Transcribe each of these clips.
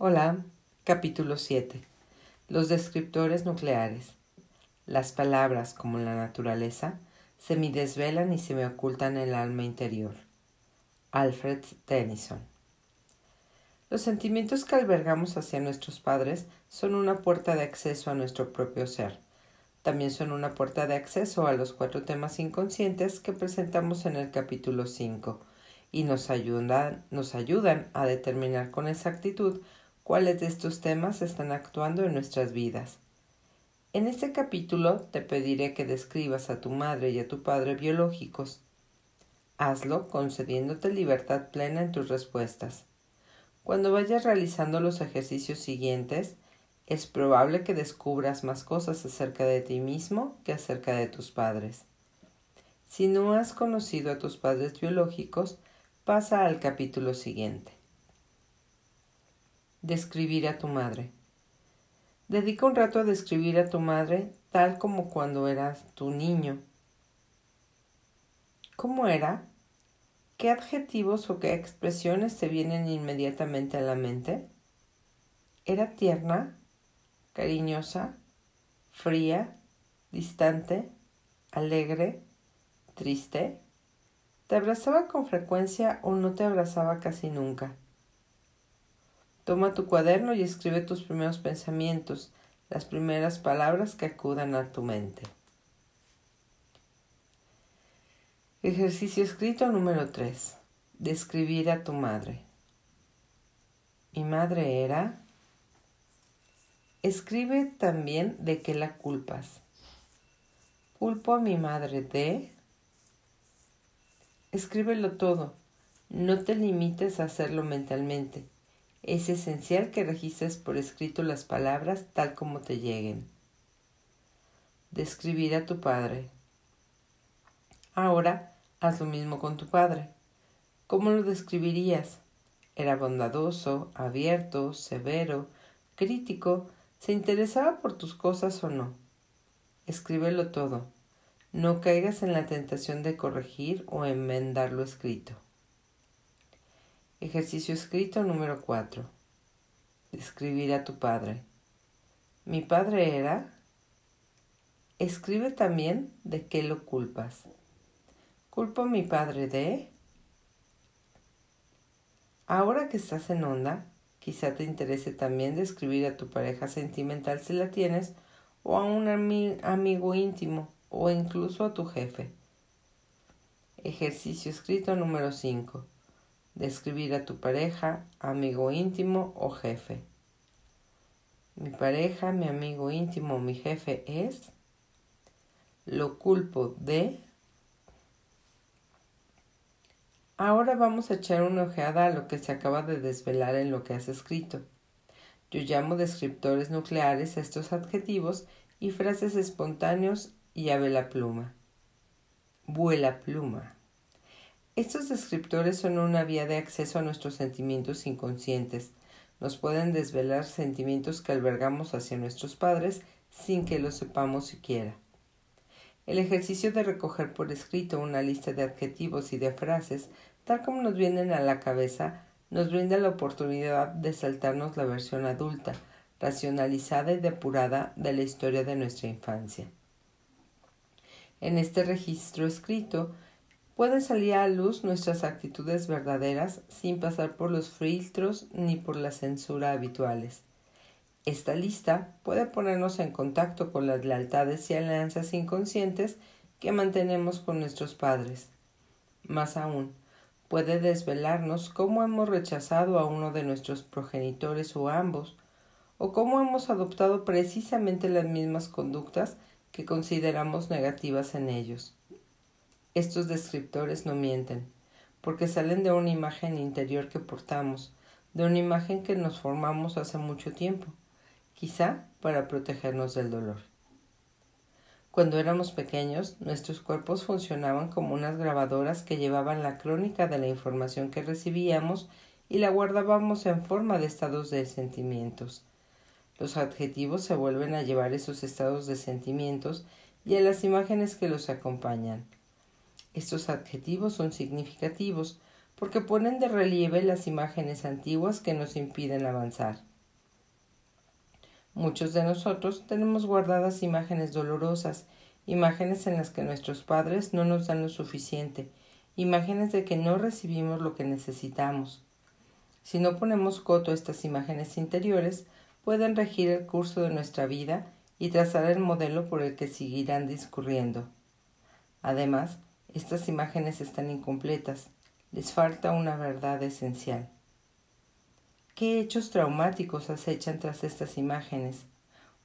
Hola, capítulo 7. Los descriptores nucleares. Las palabras, como la naturaleza, se me desvelan y se me ocultan el alma interior. Alfred Tennyson. Los sentimientos que albergamos hacia nuestros padres son una puerta de acceso a nuestro propio ser. También son una puerta de acceso a los cuatro temas inconscientes que presentamos en el capítulo 5 y nos ayudan, nos ayudan a determinar con exactitud cuáles de estos temas están actuando en nuestras vidas. En este capítulo te pediré que describas a tu madre y a tu padre biológicos. Hazlo concediéndote libertad plena en tus respuestas. Cuando vayas realizando los ejercicios siguientes, es probable que descubras más cosas acerca de ti mismo que acerca de tus padres. Si no has conocido a tus padres biológicos, pasa al capítulo siguiente. Describir a tu madre. Dedica un rato a describir a tu madre tal como cuando eras tu niño. ¿Cómo era? ¿Qué adjetivos o qué expresiones te vienen inmediatamente a la mente? ¿Era tierna, cariñosa, fría, distante, alegre, triste? ¿Te abrazaba con frecuencia o no te abrazaba casi nunca? Toma tu cuaderno y escribe tus primeros pensamientos, las primeras palabras que acudan a tu mente. Ejercicio escrito número 3. Describir a tu madre. Mi madre era... Escribe también de qué la culpas. Culpo a mi madre de... Escríbelo todo. No te limites a hacerlo mentalmente. Es esencial que registres por escrito las palabras tal como te lleguen. Describir a tu padre. Ahora haz lo mismo con tu padre. ¿Cómo lo describirías? Era bondadoso, abierto, severo, crítico, se interesaba por tus cosas o no. Escríbelo todo. No caigas en la tentación de corregir o enmendar lo escrito. Ejercicio escrito número 4. Describir a tu padre. Mi padre era... Escribe también de qué lo culpas. Culpo a mi padre de... Ahora que estás en onda, quizá te interese también describir a tu pareja sentimental si la tienes, o a un amigo íntimo, o incluso a tu jefe. Ejercicio escrito número 5 describir a tu pareja, amigo íntimo o jefe. Mi pareja, mi amigo íntimo, mi jefe es. Lo culpo de. Ahora vamos a echar una ojeada a lo que se acaba de desvelar en lo que has escrito. Yo llamo descriptores nucleares a estos adjetivos y frases espontáneos y ave la pluma. Vuela pluma. Estos descriptores son una vía de acceso a nuestros sentimientos inconscientes. Nos pueden desvelar sentimientos que albergamos hacia nuestros padres sin que lo sepamos siquiera. El ejercicio de recoger por escrito una lista de adjetivos y de frases, tal como nos vienen a la cabeza, nos brinda la oportunidad de saltarnos la versión adulta, racionalizada y depurada de la historia de nuestra infancia. En este registro escrito, pueden salir a luz nuestras actitudes verdaderas sin pasar por los filtros ni por la censura habituales. Esta lista puede ponernos en contacto con las lealtades y alianzas inconscientes que mantenemos con nuestros padres. Más aún, puede desvelarnos cómo hemos rechazado a uno de nuestros progenitores o ambos, o cómo hemos adoptado precisamente las mismas conductas que consideramos negativas en ellos. Estos descriptores no mienten, porque salen de una imagen interior que portamos, de una imagen que nos formamos hace mucho tiempo, quizá para protegernos del dolor. Cuando éramos pequeños, nuestros cuerpos funcionaban como unas grabadoras que llevaban la crónica de la información que recibíamos y la guardábamos en forma de estados de sentimientos. Los adjetivos se vuelven a llevar esos estados de sentimientos y a las imágenes que los acompañan. Estos adjetivos son significativos porque ponen de relieve las imágenes antiguas que nos impiden avanzar. Muchos de nosotros tenemos guardadas imágenes dolorosas, imágenes en las que nuestros padres no nos dan lo suficiente, imágenes de que no recibimos lo que necesitamos. Si no ponemos coto a estas imágenes interiores, pueden regir el curso de nuestra vida y trazar el modelo por el que seguirán discurriendo. Además, estas imágenes están incompletas, les falta una verdad esencial. ¿Qué hechos traumáticos acechan tras estas imágenes?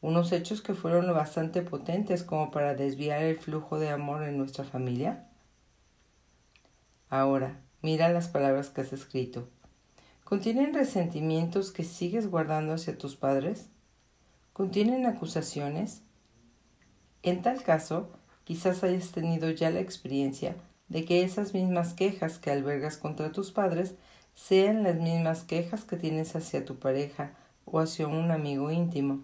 Unos hechos que fueron lo bastante potentes como para desviar el flujo de amor en nuestra familia. Ahora, mira las palabras que has escrito. ¿Contienen resentimientos que sigues guardando hacia tus padres? ¿Contienen acusaciones? En tal caso, quizás hayas tenido ya la experiencia de que esas mismas quejas que albergas contra tus padres sean las mismas quejas que tienes hacia tu pareja o hacia un amigo íntimo.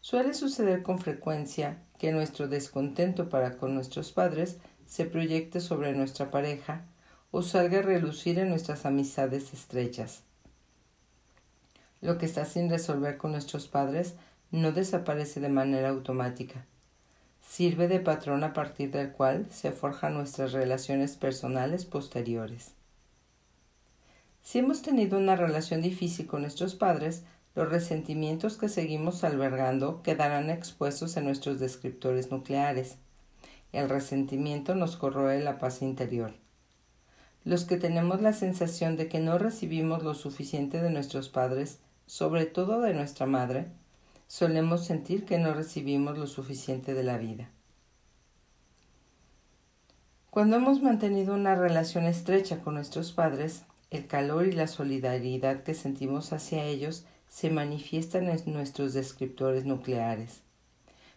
Suele suceder con frecuencia que nuestro descontento para con nuestros padres se proyecte sobre nuestra pareja o salga a relucir en nuestras amistades estrechas. Lo que está sin resolver con nuestros padres no desaparece de manera automática sirve de patrón a partir del cual se forjan nuestras relaciones personales posteriores. Si hemos tenido una relación difícil con nuestros padres, los resentimientos que seguimos albergando quedarán expuestos en nuestros descriptores nucleares. El resentimiento nos corroe la paz interior. Los que tenemos la sensación de que no recibimos lo suficiente de nuestros padres, sobre todo de nuestra madre, solemos sentir que no recibimos lo suficiente de la vida. Cuando hemos mantenido una relación estrecha con nuestros padres, el calor y la solidaridad que sentimos hacia ellos se manifiestan en nuestros descriptores nucleares.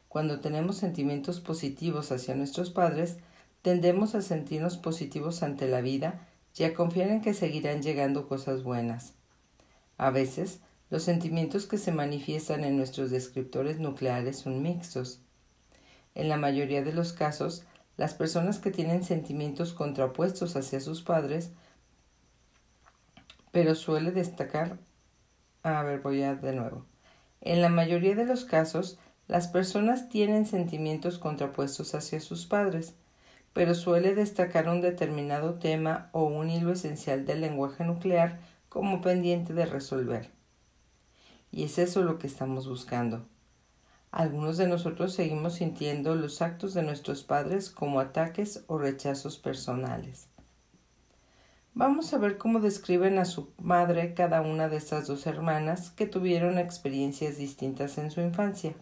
Cuando tenemos sentimientos positivos hacia nuestros padres, tendemos a sentirnos positivos ante la vida y a confiar en que seguirán llegando cosas buenas. A veces, los sentimientos que se manifiestan en nuestros descriptores nucleares son mixtos. En la mayoría de los casos, las personas que tienen sentimientos contrapuestos hacia sus padres, pero suele destacar. A ver, voy a de nuevo. En la mayoría de los casos, las personas tienen sentimientos contrapuestos hacia sus padres, pero suele destacar un determinado tema o un hilo esencial del lenguaje nuclear como pendiente de resolver. Y es eso lo que estamos buscando. Algunos de nosotros seguimos sintiendo los actos de nuestros padres como ataques o rechazos personales. Vamos a ver cómo describen a su madre cada una de estas dos hermanas que tuvieron experiencias distintas en su infancia.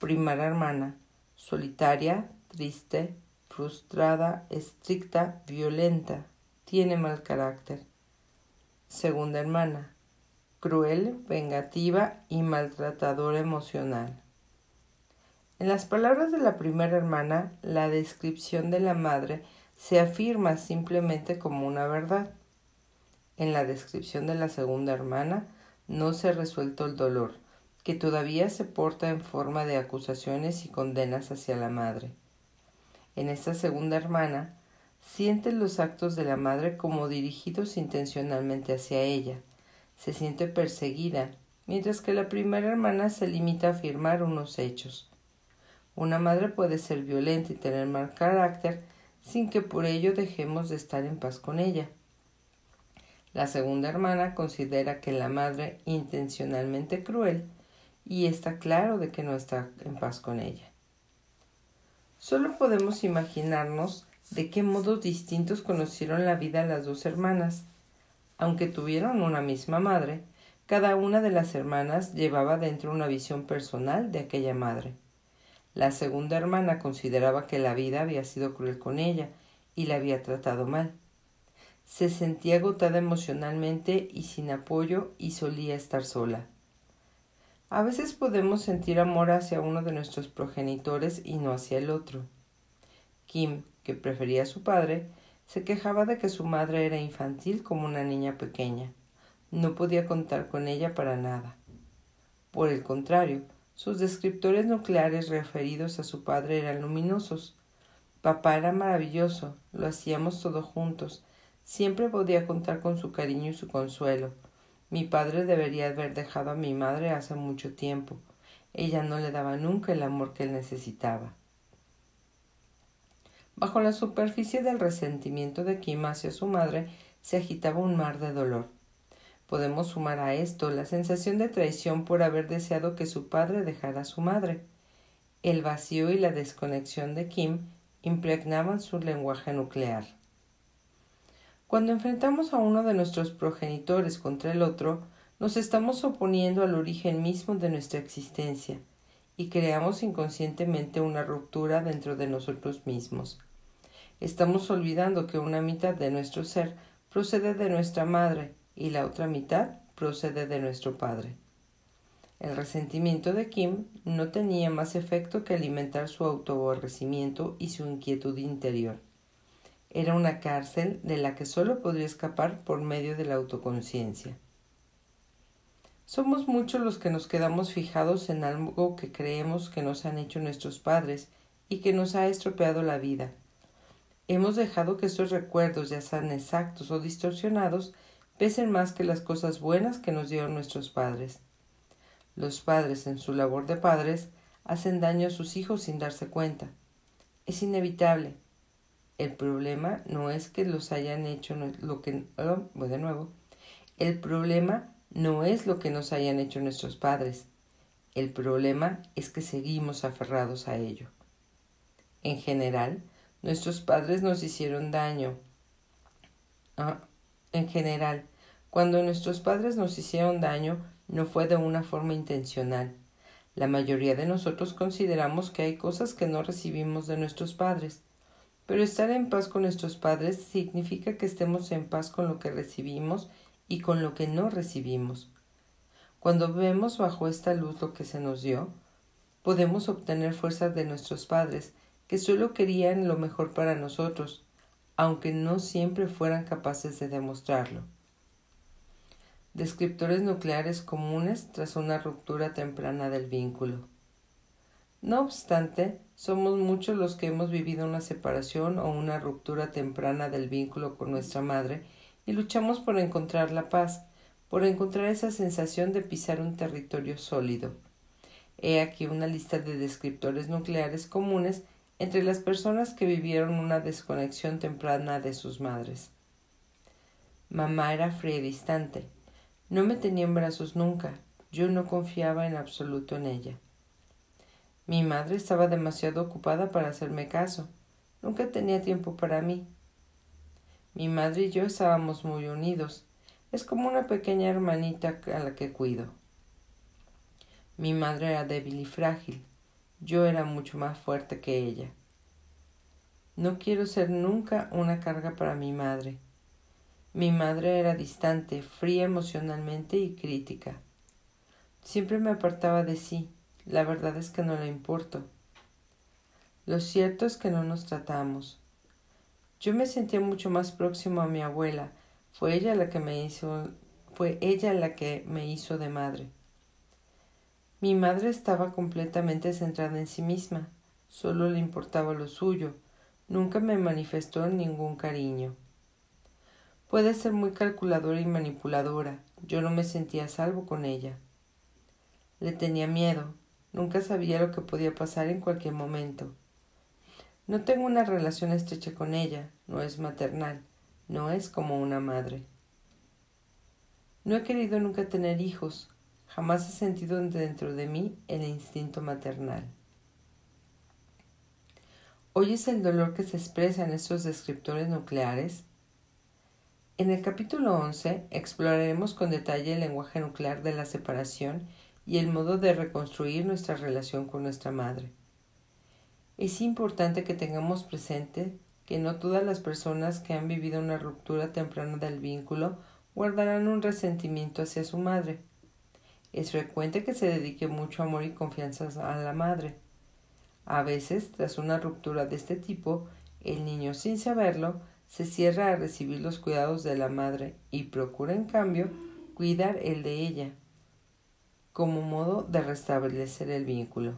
Primera hermana, solitaria, triste, frustrada, estricta, violenta, tiene mal carácter. Segunda hermana, cruel, vengativa y maltratadora emocional. En las palabras de la primera hermana, la descripción de la madre se afirma simplemente como una verdad. En la descripción de la segunda hermana no se ha resuelto el dolor, que todavía se porta en forma de acusaciones y condenas hacia la madre. En esta segunda hermana, siente los actos de la madre como dirigidos intencionalmente hacia ella, se siente perseguida, mientras que la primera hermana se limita a afirmar unos hechos. Una madre puede ser violenta y tener mal carácter sin que por ello dejemos de estar en paz con ella. La segunda hermana considera que la madre intencionalmente cruel y está claro de que no está en paz con ella. Solo podemos imaginarnos de qué modos distintos conocieron la vida las dos hermanas aunque tuvieron una misma madre, cada una de las hermanas llevaba dentro una visión personal de aquella madre. La segunda hermana consideraba que la vida había sido cruel con ella y la había tratado mal. Se sentía agotada emocionalmente y sin apoyo y solía estar sola. A veces podemos sentir amor hacia uno de nuestros progenitores y no hacia el otro. Kim, que prefería a su padre, se quejaba de que su madre era infantil como una niña pequeña. No podía contar con ella para nada. Por el contrario, sus descriptores nucleares referidos a su padre eran luminosos. Papá era maravilloso, lo hacíamos todos juntos, siempre podía contar con su cariño y su consuelo. Mi padre debería haber dejado a mi madre hace mucho tiempo. Ella no le daba nunca el amor que él necesitaba. Bajo la superficie del resentimiento de Kim hacia su madre se agitaba un mar de dolor. Podemos sumar a esto la sensación de traición por haber deseado que su padre dejara a su madre. El vacío y la desconexión de Kim impregnaban su lenguaje nuclear. Cuando enfrentamos a uno de nuestros progenitores contra el otro, nos estamos oponiendo al origen mismo de nuestra existencia y creamos inconscientemente una ruptura dentro de nosotros mismos. Estamos olvidando que una mitad de nuestro ser procede de nuestra madre y la otra mitad procede de nuestro padre. El resentimiento de Kim no tenía más efecto que alimentar su autoaborrecimiento y su inquietud interior. Era una cárcel de la que solo podría escapar por medio de la autoconciencia. Somos muchos los que nos quedamos fijados en algo que creemos que nos han hecho nuestros padres y que nos ha estropeado la vida. Hemos dejado que estos recuerdos, ya sean exactos o distorsionados, pesen más que las cosas buenas que nos dieron nuestros padres. Los padres, en su labor de padres, hacen daño a sus hijos sin darse cuenta. Es inevitable. El problema no es que los hayan hecho lo que... Oh, de nuevo. El problema no es lo que nos hayan hecho nuestros padres. El problema es que seguimos aferrados a ello. En general, nuestros padres nos hicieron daño. Ah, en general, cuando nuestros padres nos hicieron daño, no fue de una forma intencional. La mayoría de nosotros consideramos que hay cosas que no recibimos de nuestros padres, pero estar en paz con nuestros padres significa que estemos en paz con lo que recibimos y con lo que no recibimos. Cuando vemos bajo esta luz lo que se nos dio, podemos obtener fuerzas de nuestros padres, que solo querían lo mejor para nosotros, aunque no siempre fueran capaces de demostrarlo. Descriptores nucleares comunes tras una ruptura temprana del vínculo. No obstante, somos muchos los que hemos vivido una separación o una ruptura temprana del vínculo con nuestra madre y luchamos por encontrar la paz, por encontrar esa sensación de pisar un territorio sólido. He aquí una lista de descriptores nucleares comunes entre las personas que vivieron una desconexión temprana de sus madres. Mamá era fría y distante. No me tenía en brazos nunca. Yo no confiaba en absoluto en ella. Mi madre estaba demasiado ocupada para hacerme caso. Nunca tenía tiempo para mí. Mi madre y yo estábamos muy unidos. Es como una pequeña hermanita a la que cuido. Mi madre era débil y frágil. Yo era mucho más fuerte que ella. No quiero ser nunca una carga para mi madre. Mi madre era distante, fría emocionalmente y crítica. Siempre me apartaba de sí. La verdad es que no le importo. Lo cierto es que no nos tratamos. Yo me sentía mucho más próximo a mi abuela. Fue ella la que me hizo fue ella la que me hizo de madre. Mi madre estaba completamente centrada en sí misma, solo le importaba lo suyo, nunca me manifestó ningún cariño. Puede ser muy calculadora y manipuladora, yo no me sentía salvo con ella. Le tenía miedo, nunca sabía lo que podía pasar en cualquier momento. No tengo una relación estrecha con ella, no es maternal, no es como una madre. No he querido nunca tener hijos, Jamás he sentido dentro de mí el instinto maternal. ¿Oyes el dolor que se expresa en estos descriptores nucleares? En el capítulo 11 exploraremos con detalle el lenguaje nuclear de la separación y el modo de reconstruir nuestra relación con nuestra madre. Es importante que tengamos presente que no todas las personas que han vivido una ruptura temprana del vínculo guardarán un resentimiento hacia su madre. Es frecuente que se dedique mucho amor y confianza a la madre. A veces, tras una ruptura de este tipo, el niño, sin saberlo, se cierra a recibir los cuidados de la madre y procura, en cambio, cuidar el de ella, como modo de restablecer el vínculo.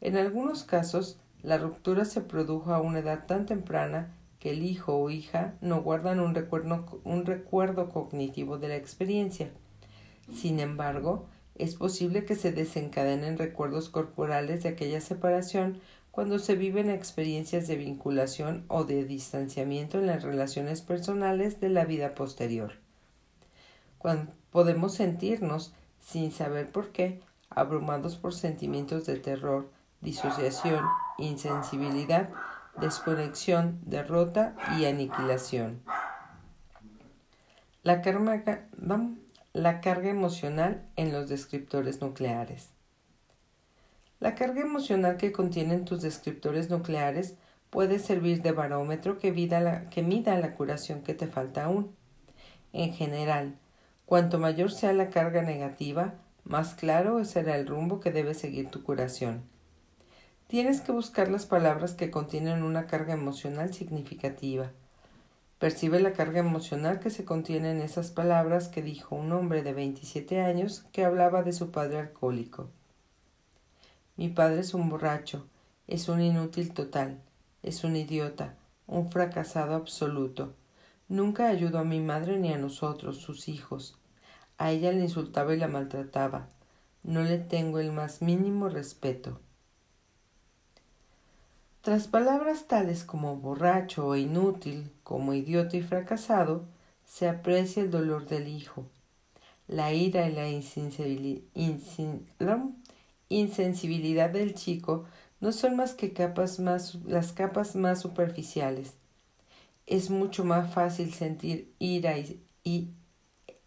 En algunos casos, la ruptura se produjo a una edad tan temprana que el hijo o hija no guardan un recuerdo, un recuerdo cognitivo de la experiencia. Sin embargo, es posible que se desencadenen recuerdos corporales de aquella separación cuando se viven experiencias de vinculación o de distanciamiento en las relaciones personales de la vida posterior. Cuando podemos sentirnos, sin saber por qué, abrumados por sentimientos de terror, disociación, insensibilidad, desconexión, derrota y aniquilación. La carga, emocional en los descriptores nucleares. La carga emocional que contienen tus descriptores nucleares puede servir de barómetro que, que mida la curación que te falta aún. En general, cuanto mayor sea la carga negativa, más claro será el rumbo que debe seguir tu curación. Tienes que buscar las palabras que contienen una carga emocional significativa. Percibe la carga emocional que se contiene en esas palabras que dijo un hombre de 27 años que hablaba de su padre alcohólico. Mi padre es un borracho, es un inútil total, es un idiota, un fracasado absoluto. Nunca ayudó a mi madre ni a nosotros, sus hijos. A ella le insultaba y la maltrataba. No le tengo el más mínimo respeto. Tras palabras tales como borracho o inútil, como idiota y fracasado, se aprecia el dolor del hijo, la ira y la insensibilidad del chico no son más que capas más, las capas más superficiales. Es mucho más fácil sentir ira y,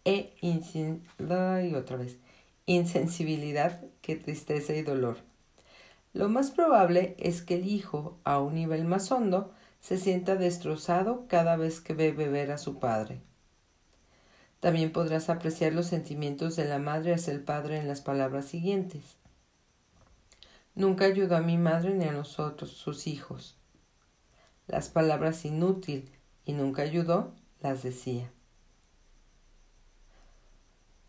e otra vez, insensibilidad que tristeza y dolor. Lo más probable es que el hijo, a un nivel más hondo, se sienta destrozado cada vez que ve beber a su padre. También podrás apreciar los sentimientos de la madre hacia el padre en las palabras siguientes. Nunca ayudó a mi madre ni a nosotros, sus hijos. Las palabras inútil y nunca ayudó las decía.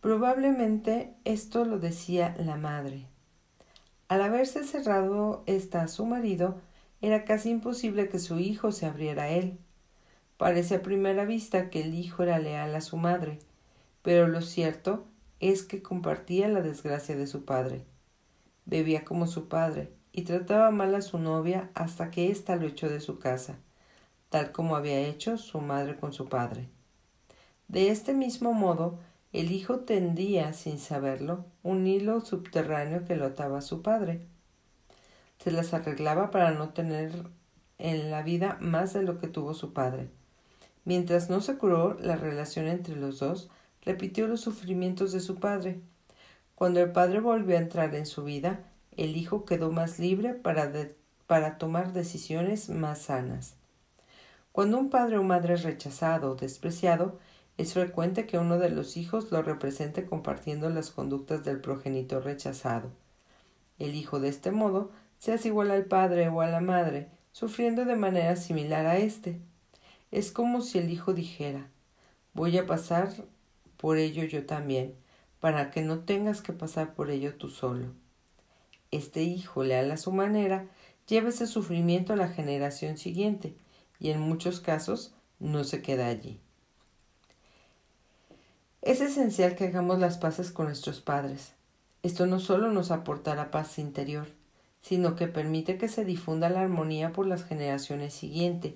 Probablemente esto lo decía la madre. Al haberse cerrado ésta a su marido, era casi imposible que su hijo se abriera a él. Parece a primera vista que el hijo era leal a su madre, pero lo cierto es que compartía la desgracia de su padre. Bebía como su padre y trataba mal a su novia hasta que ésta lo echó de su casa, tal como había hecho su madre con su padre. De este mismo modo, el hijo tendía, sin saberlo, un hilo subterráneo que lo ataba a su padre. Se las arreglaba para no tener en la vida más de lo que tuvo su padre. Mientras no se curó la relación entre los dos, repitió los sufrimientos de su padre. Cuando el padre volvió a entrar en su vida, el hijo quedó más libre para, tomar decisiones más sanas. Cuando un padre o madre es rechazado o despreciado, es frecuente que uno de los hijos lo represente compartiendo las conductas del progenitor rechazado. El hijo de este modo se hace igual al padre o a la madre, sufriendo de manera similar a éste. Es como si el hijo dijera voy a pasar por ello yo también, para que no tengas que pasar por ello tú solo. Este hijo, leal a su manera, lleva ese sufrimiento a la generación siguiente, y en muchos casos no se queda allí. Es esencial que hagamos las paces con nuestros padres. Esto no solo nos aportará paz interior, sino que permite que se difunda la armonía por las generaciones siguientes.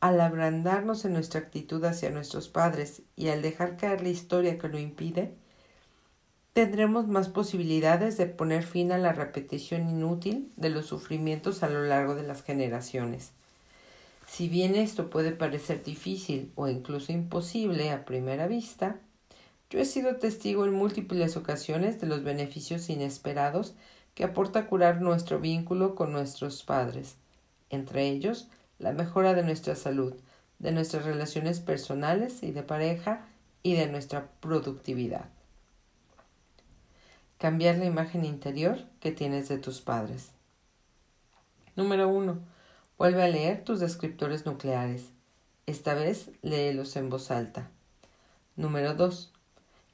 Al abrandarnos en nuestra actitud hacia nuestros padres y al dejar caer la historia que lo impide, tendremos más posibilidades de poner fin a la repetición inútil de los sufrimientos a lo largo de las generaciones. Si bien esto puede parecer difícil o incluso imposible a primera vista, yo he sido testigo en múltiples ocasiones de los beneficios inesperados que aporta curar nuestro vínculo con nuestros padres, entre ellos la mejora de nuestra salud, de nuestras relaciones personales y de pareja y de nuestra productividad. Cambiar la imagen interior que tienes de tus padres. Número 1. Vuelve a leer tus descriptores nucleares. Esta vez léelos en voz alta. Número 2.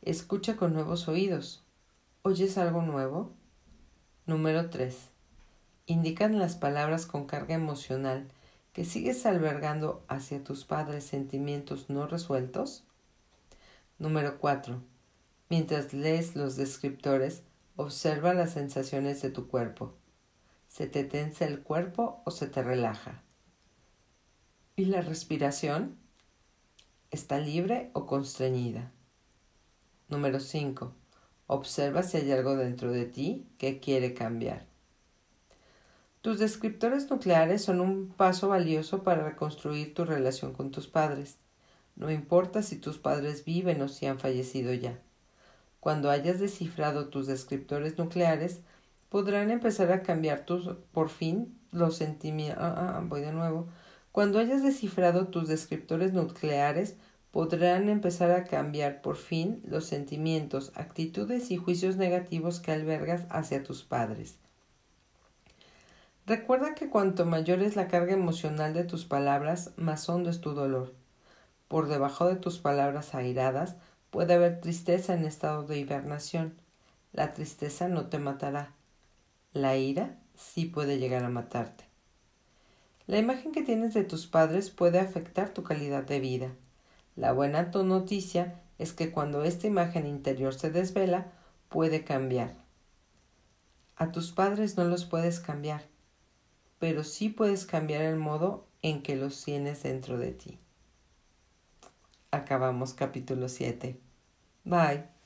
Escucha con nuevos oídos. ¿Oyes algo nuevo? Número 3. Indican las palabras con carga emocional que sigues albergando hacia tus padres sentimientos no resueltos? Número 4. Mientras lees los descriptores, observa las sensaciones de tu cuerpo. ¿Se te tensa el cuerpo o se te relaja? ¿Y la respiración? ¿Está libre o constreñida? Número 5. Observa si hay algo dentro de ti que quiere cambiar. Tus descriptores nucleares son un paso valioso para reconstruir tu relación con tus padres. No importa si tus padres viven o si han fallecido ya. Cuando hayas descifrado tus descriptores nucleares, podrán empezar a cambiar tus, por fin los sentimientos. Ah, ah, voy de nuevo. Cuando hayas descifrado tus descriptores nucleares, podrán empezar a cambiar por fin los sentimientos, actitudes y juicios negativos que albergas hacia tus padres. Recuerda que cuanto mayor es la carga emocional de tus palabras, más hondo es tu dolor. Por debajo de tus palabras airadas puede haber tristeza en estado de hibernación. La tristeza no te matará. La ira sí puede llegar a matarte. La imagen que tienes de tus padres puede afectar tu calidad de vida. La buena noticia es que cuando esta imagen interior se desvela, puede cambiar. A tus padres no los puedes cambiar, pero sí puedes cambiar el modo en que los tienes dentro de ti. Acabamos capítulo 7. Bye.